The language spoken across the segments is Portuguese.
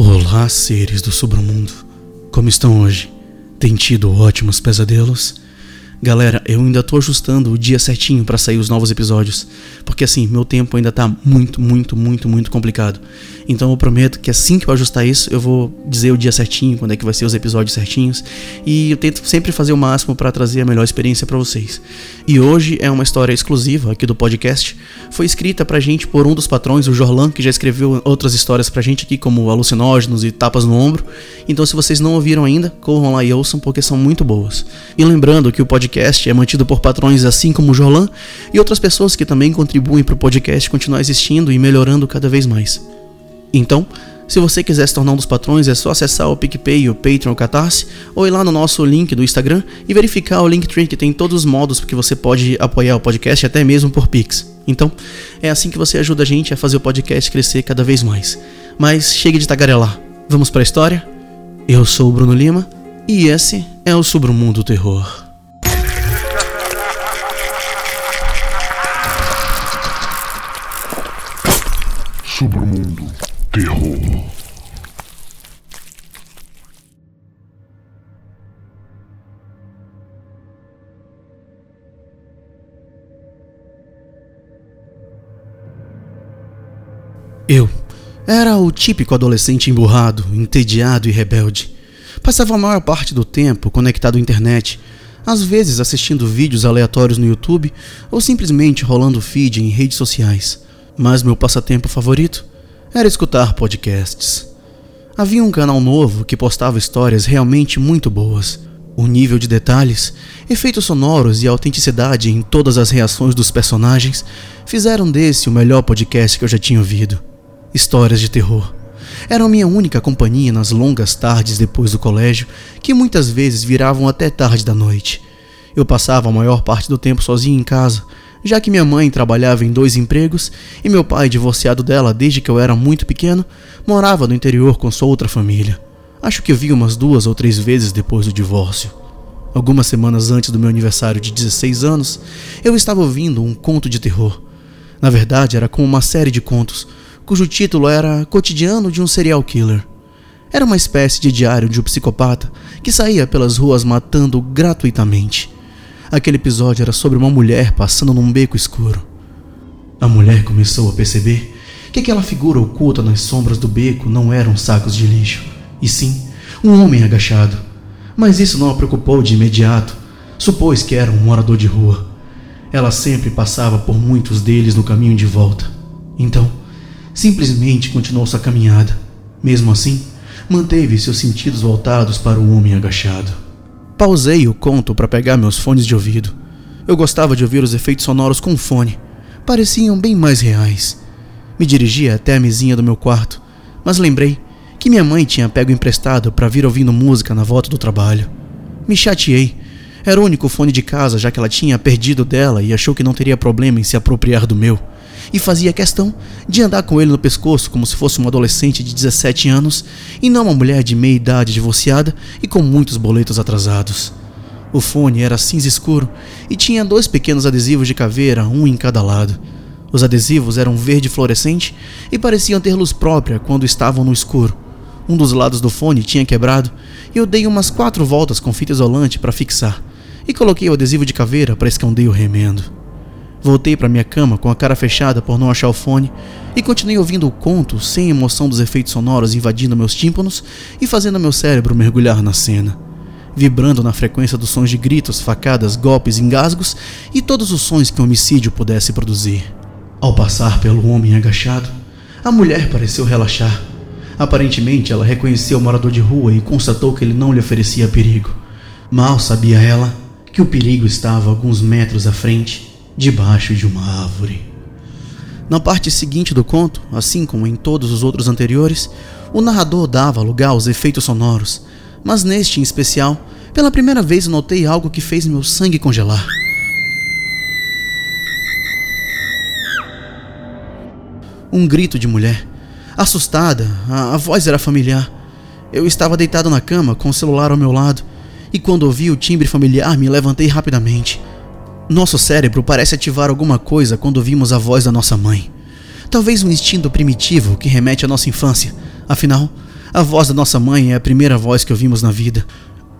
Olá, seres do submundo. Como estão hoje? Tem tido ótimos pesadelos? Galera, eu ainda tô ajustando o dia certinho para sair os novos episódios, porque assim, meu tempo ainda tá muito, muito, muito, muito complicado. Então eu prometo que assim que eu ajustar isso, eu vou dizer o dia certinho, quando é que vai ser os episódios certinhos, e eu tento sempre fazer o máximo para trazer a melhor experiência para vocês. E hoje é uma história exclusiva aqui do podcast. Foi escrita pra gente por um dos patrões, o Jorlan, que já escreveu outras histórias pra gente aqui, como alucinógenos e tapas no ombro. Então, se vocês não ouviram ainda, corram lá e ouçam, porque são muito boas. E lembrando que o podcast é mantido por patrões assim como o Jorlan e outras pessoas que também contribuem para o podcast continuar existindo e melhorando cada vez mais. Então, se você quiser se tornar um dos patrões, é só acessar o PicPay, o Patreon, o Catarse, ou ir lá no nosso link do Instagram e verificar o Linktree que tem todos os modos que você pode apoiar o podcast, até mesmo por Pix. Então, é assim que você ajuda a gente a fazer o podcast crescer cada vez mais. Mas chegue de tagarelar. Vamos para a história? Eu sou o Bruno Lima e esse é o Submundo Terror. Submundo Terror. Eu era o típico adolescente emburrado, entediado e rebelde. Passava a maior parte do tempo conectado à internet, às vezes assistindo vídeos aleatórios no YouTube ou simplesmente rolando feed em redes sociais. Mas meu passatempo favorito era escutar podcasts. Havia um canal novo que postava histórias realmente muito boas. O nível de detalhes, efeitos sonoros e autenticidade em todas as reações dos personagens fizeram desse o melhor podcast que eu já tinha ouvido. Histórias de terror. Eram minha única companhia nas longas tardes depois do colégio, que muitas vezes viravam até tarde da noite. Eu passava a maior parte do tempo sozinho em casa, já que minha mãe trabalhava em dois empregos e meu pai, divorciado dela desde que eu era muito pequeno, morava no interior com sua outra família. Acho que eu vi umas duas ou três vezes depois do divórcio. Algumas semanas antes do meu aniversário de 16 anos, eu estava ouvindo um conto de terror. Na verdade, era como uma série de contos, cujo título era Cotidiano de um Serial Killer. Era uma espécie de diário de um psicopata que saía pelas ruas matando gratuitamente. Aquele episódio era sobre uma mulher passando num beco escuro. A mulher começou a perceber que aquela figura oculta nas sombras do beco não eram sacos de lixo, e sim um homem agachado. Mas isso não a preocupou de imediato. Supôs que era um morador de rua. Ela sempre passava por muitos deles no caminho de volta. Então, simplesmente continuou sua caminhada. Mesmo assim, manteve seus sentidos voltados para o homem agachado. Pausei o conto para pegar meus fones de ouvido. Eu gostava de ouvir os efeitos sonoros com fone. Pareciam bem mais reais. Me dirigi até a mesinha do meu quarto, mas lembrei que minha mãe tinha pego emprestado para vir ouvindo música na volta do trabalho. Me chateei. Era o único fone de casa, já que ela tinha perdido dela e achou que não teria problema em se apropriar do meu e fazia questão de andar com ele no pescoço como se fosse uma adolescente de 17 anos e não uma mulher de meia idade divorciada e com muitos boletos atrasados. O fone era cinza escuro e tinha dois pequenos adesivos de caveira, um em cada lado. Os adesivos eram verde fluorescente e pareciam ter luz própria quando estavam no escuro. Um dos lados do fone tinha quebrado e eu dei umas quatro voltas com fita isolante para fixar e coloquei o adesivo de caveira para esconder o remendo. Voltei para minha cama com a cara fechada por não achar o fone e continuei ouvindo o conto sem emoção dos efeitos sonoros invadindo meus tímpanos e fazendo meu cérebro mergulhar na cena, vibrando na frequência dos sons de gritos, facadas, golpes, engasgos e todos os sons que um homicídio pudesse produzir. Ao passar pelo homem agachado, a mulher pareceu relaxar. Aparentemente, ela reconheceu o morador de rua e constatou que ele não lhe oferecia perigo. Mal sabia ela que o perigo estava alguns metros à frente debaixo de uma árvore. Na parte seguinte do conto, assim como em todos os outros anteriores, o narrador dava lugar aos efeitos sonoros, mas neste em especial, pela primeira vez notei algo que fez meu sangue congelar. Um grito de mulher. Assustada, a, a voz era familiar. Eu estava deitado na cama com o celular ao meu lado, e quando ouvi o timbre familiar, me levantei rapidamente. Nosso cérebro parece ativar alguma coisa quando ouvimos a voz da nossa mãe. Talvez um instinto primitivo que remete à nossa infância. Afinal, A voz da nossa mãe é a primeira voz que ouvimos na vida.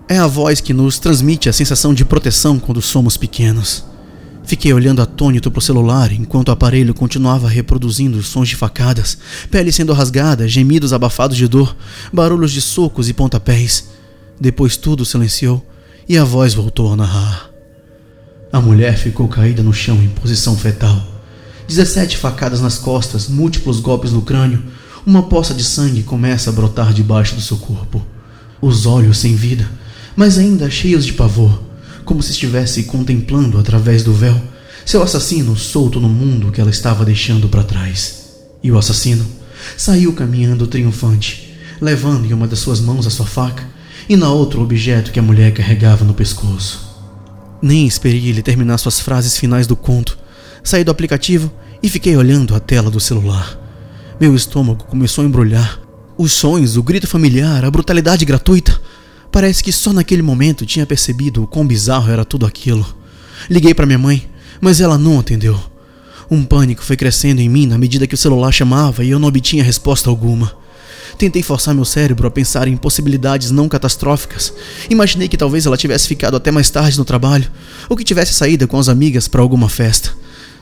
É a voz que nos transmite a sensação de proteção quando somos pequenos. Fiquei olhando atônito para o celular enquanto o aparelho continuava reproduzindo sons de facadas, pele sendo rasgada, gemidos abafados de dor, barulhos de socos e pontapés. Depois tudo silenciou e a voz voltou a narrar. A mulher ficou caída no chão em posição fetal. 17 facadas nas costas, múltiplos golpes no crânio, uma poça de sangue começa a brotar debaixo do seu corpo. Os olhos sem vida, mas ainda cheios de pavor, como se estivesse contemplando através do véu seu assassino solto no mundo que ela estava deixando para trás. E o assassino saiu caminhando triunfante, levando em uma das suas mãos a sua faca e na outra o objeto que a mulher carregava no pescoço. Nem esperei ele terminar suas frases finais do conto. Saí do aplicativo e fiquei olhando a tela do celular. Meu estômago começou a embrulhar. Os sonhos, o grito familiar, a brutalidade gratuita. Parece que só naquele momento tinha percebido o quão bizarro era tudo aquilo. Liguei para minha mãe, mas ela não atendeu. Um pânico foi crescendo em mim na medida que o celular chamava e eu não obtinha resposta alguma. Tentei forçar meu cérebro a pensar em possibilidades não catastróficas. Imaginei que talvez ela tivesse ficado até mais tarde no trabalho, ou que tivesse saído com as amigas para alguma festa.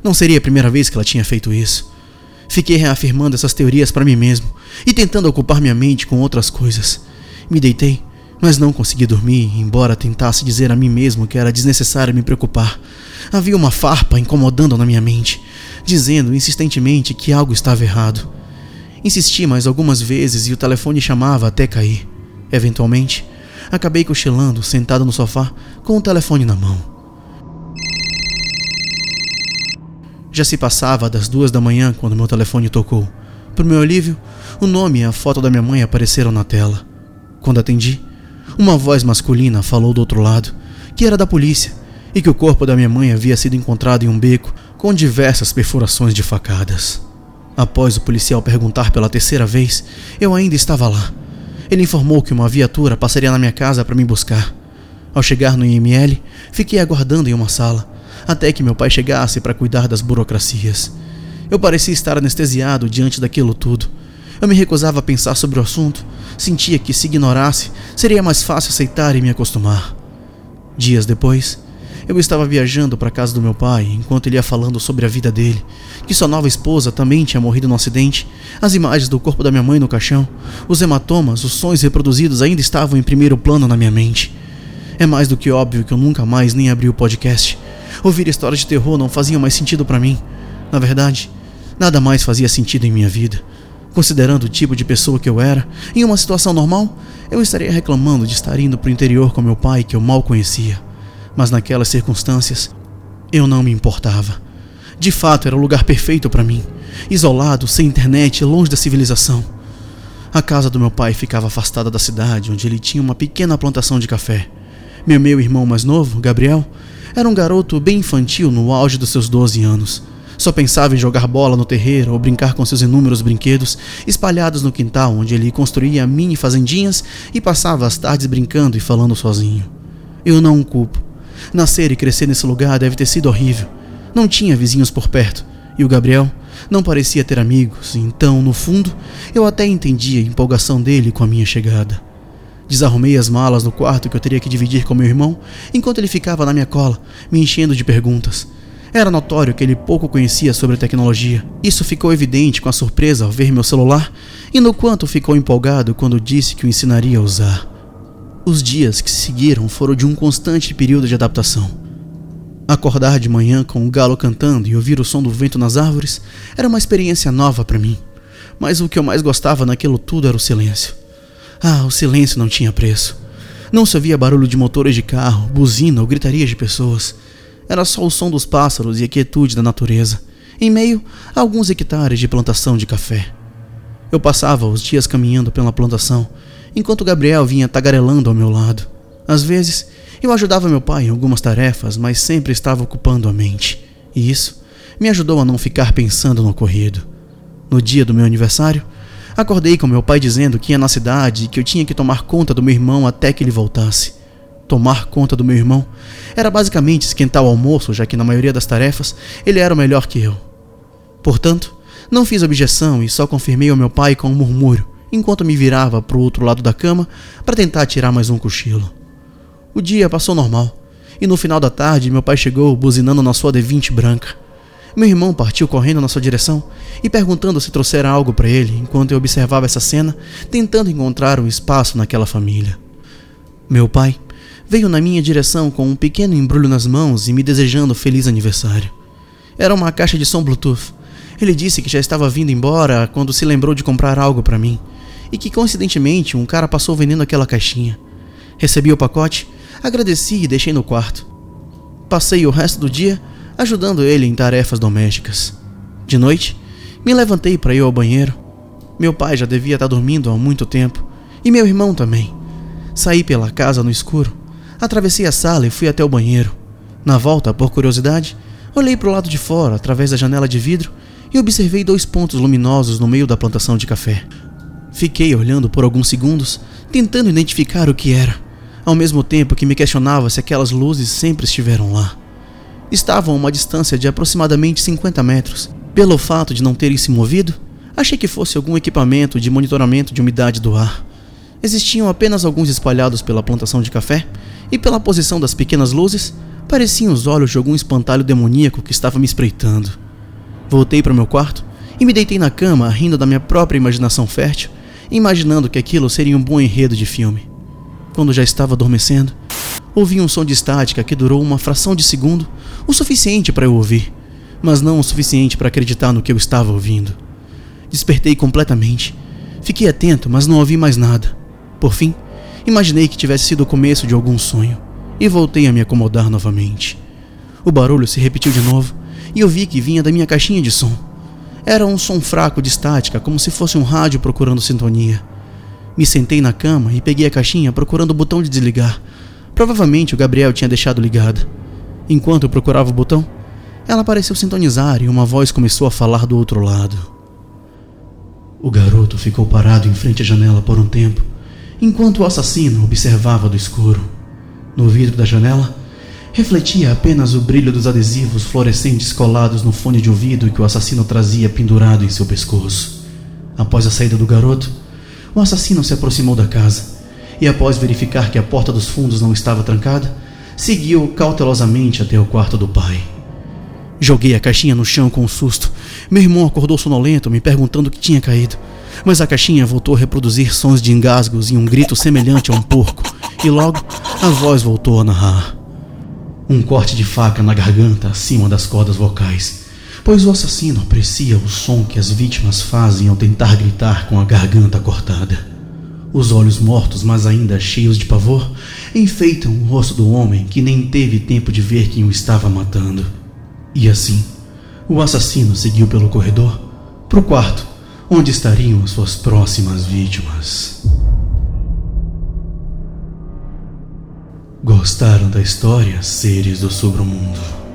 Não seria a primeira vez que ela tinha feito isso. Fiquei reafirmando essas teorias para mim mesmo e tentando ocupar minha mente com outras coisas. Me deitei, mas não consegui dormir, embora tentasse dizer a mim mesmo que era desnecessário me preocupar. Havia uma farpa incomodando na minha mente, dizendo insistentemente que algo estava errado. Insisti mais algumas vezes e o telefone chamava até cair. Eventualmente, acabei cochilando, sentado no sofá, com o telefone na mão. Já se passava das duas da manhã quando meu telefone tocou. Por meu alívio, o nome e a foto da minha mãe apareceram na tela. Quando atendi, uma voz masculina falou do outro lado que era da polícia e que o corpo da minha mãe havia sido encontrado em um beco com diversas perfurações de facadas. Após o policial perguntar pela terceira vez, eu ainda estava lá. Ele informou que uma viatura passaria na minha casa para me buscar. Ao chegar no IML, fiquei aguardando em uma sala, até que meu pai chegasse para cuidar das burocracias. Eu parecia estar anestesiado diante daquilo tudo. Eu me recusava a pensar sobre o assunto, sentia que se ignorasse, seria mais fácil aceitar e me acostumar. Dias depois, eu estava viajando para casa do meu pai enquanto ele ia falando sobre a vida dele, que sua nova esposa também tinha morrido no acidente, as imagens do corpo da minha mãe no caixão, os hematomas, os sonhos reproduzidos ainda estavam em primeiro plano na minha mente. É mais do que óbvio que eu nunca mais nem abri o podcast. Ouvir histórias de terror não fazia mais sentido para mim. Na verdade, nada mais fazia sentido em minha vida. Considerando o tipo de pessoa que eu era, em uma situação normal, eu estaria reclamando de estar indo para o interior com meu pai que eu mal conhecia mas naquelas circunstâncias eu não me importava. De fato, era o lugar perfeito para mim, isolado, sem internet, longe da civilização. A casa do meu pai ficava afastada da cidade, onde ele tinha uma pequena plantação de café. Meu meu irmão mais novo, Gabriel, era um garoto bem infantil no auge dos seus 12 anos. Só pensava em jogar bola no terreiro ou brincar com seus inúmeros brinquedos espalhados no quintal, onde ele construía mini fazendinhas e passava as tardes brincando e falando sozinho. Eu não o culpo. Nascer e crescer nesse lugar deve ter sido horrível. Não tinha vizinhos por perto, e o Gabriel não parecia ter amigos, então, no fundo, eu até entendia a empolgação dele com a minha chegada. Desarrumei as malas no quarto que eu teria que dividir com meu irmão, enquanto ele ficava na minha cola, me enchendo de perguntas. Era notório que ele pouco conhecia sobre tecnologia. Isso ficou evidente com a surpresa ao ver meu celular e no quanto ficou empolgado quando disse que o ensinaria a usar. Os dias que se seguiram foram de um constante período de adaptação. Acordar de manhã com o galo cantando e ouvir o som do vento nas árvores era uma experiência nova para mim. Mas o que eu mais gostava naquilo tudo era o silêncio. Ah, o silêncio não tinha preço. Não se ouvia barulho de motores de carro, buzina ou gritaria de pessoas. Era só o som dos pássaros e a quietude da natureza, em meio a alguns hectares de plantação de café. Eu passava os dias caminhando pela plantação enquanto Gabriel vinha tagarelando ao meu lado. Às vezes, eu ajudava meu pai em algumas tarefas, mas sempre estava ocupando a mente, e isso me ajudou a não ficar pensando no ocorrido. No dia do meu aniversário, acordei com meu pai dizendo que ia na cidade e que eu tinha que tomar conta do meu irmão até que ele voltasse. Tomar conta do meu irmão era basicamente esquentar o almoço, já que na maioria das tarefas ele era o melhor que eu. Portanto, não fiz objeção e só confirmei ao meu pai com um murmúrio, enquanto me virava para o outro lado da cama para tentar tirar mais um cochilo. O dia passou normal, e no final da tarde meu pai chegou buzinando na sua D20 branca. Meu irmão partiu correndo na sua direção e perguntando se trouxera algo para ele enquanto eu observava essa cena, tentando encontrar um espaço naquela família. Meu pai veio na minha direção com um pequeno embrulho nas mãos e me desejando feliz aniversário. Era uma caixa de som Bluetooth. Ele disse que já estava vindo embora quando se lembrou de comprar algo para mim e que coincidentemente um cara passou vendendo aquela caixinha. Recebi o pacote, agradeci e deixei no quarto. Passei o resto do dia ajudando ele em tarefas domésticas. De noite, me levantei para ir ao banheiro. Meu pai já devia estar dormindo há muito tempo, e meu irmão também. Saí pela casa no escuro, atravessei a sala e fui até o banheiro. Na volta, por curiosidade, olhei para o lado de fora, através da janela de vidro, e observei dois pontos luminosos no meio da plantação de café. Fiquei olhando por alguns segundos, tentando identificar o que era, ao mesmo tempo que me questionava se aquelas luzes sempre estiveram lá estavam a uma distância de aproximadamente 50 metros. Pelo fato de não terem se movido, achei que fosse algum equipamento de monitoramento de umidade do ar. Existiam apenas alguns espalhados pela plantação de café, e pela posição das pequenas luzes, pareciam os olhos de algum espantalho demoníaco que estava me espreitando. Voltei para meu quarto e me deitei na cama, rindo da minha própria imaginação fértil, imaginando que aquilo seria um bom enredo de filme. Quando já estava adormecendo, ouvi um som de estática que durou uma fração de segundo o suficiente para eu ouvir, mas não o suficiente para acreditar no que eu estava ouvindo. Despertei completamente. Fiquei atento, mas não ouvi mais nada. Por fim, imaginei que tivesse sido o começo de algum sonho e voltei a me acomodar novamente. O barulho se repetiu de novo e eu vi que vinha da minha caixinha de som. Era um som fraco de estática, como se fosse um rádio procurando sintonia. Me sentei na cama e peguei a caixinha procurando o botão de desligar. Provavelmente o Gabriel tinha deixado ligada. Enquanto eu procurava o botão, ela pareceu sintonizar e uma voz começou a falar do outro lado. O garoto ficou parado em frente à janela por um tempo, enquanto o assassino observava do escuro. No vidro da janela, refletia apenas o brilho dos adesivos fluorescentes colados no fone de ouvido que o assassino trazia pendurado em seu pescoço. Após a saída do garoto, o assassino se aproximou da casa e, após verificar que a porta dos fundos não estava trancada, seguiu cautelosamente até o quarto do pai. Joguei a caixinha no chão com um susto. Meu irmão acordou sonolento, me perguntando o que tinha caído. Mas a caixinha voltou a reproduzir sons de engasgos e um grito semelhante a um porco, e logo a voz voltou a narrar. Um corte de faca na garganta acima das cordas vocais, pois o assassino aprecia o som que as vítimas fazem ao tentar gritar com a garganta cortada. Os olhos mortos, mas ainda cheios de pavor, enfeitam o rosto do homem que nem teve tempo de ver quem o estava matando. E assim, o assassino seguiu pelo corredor para o quarto onde estariam suas próximas vítimas. Gostaram da história, seres do submundo?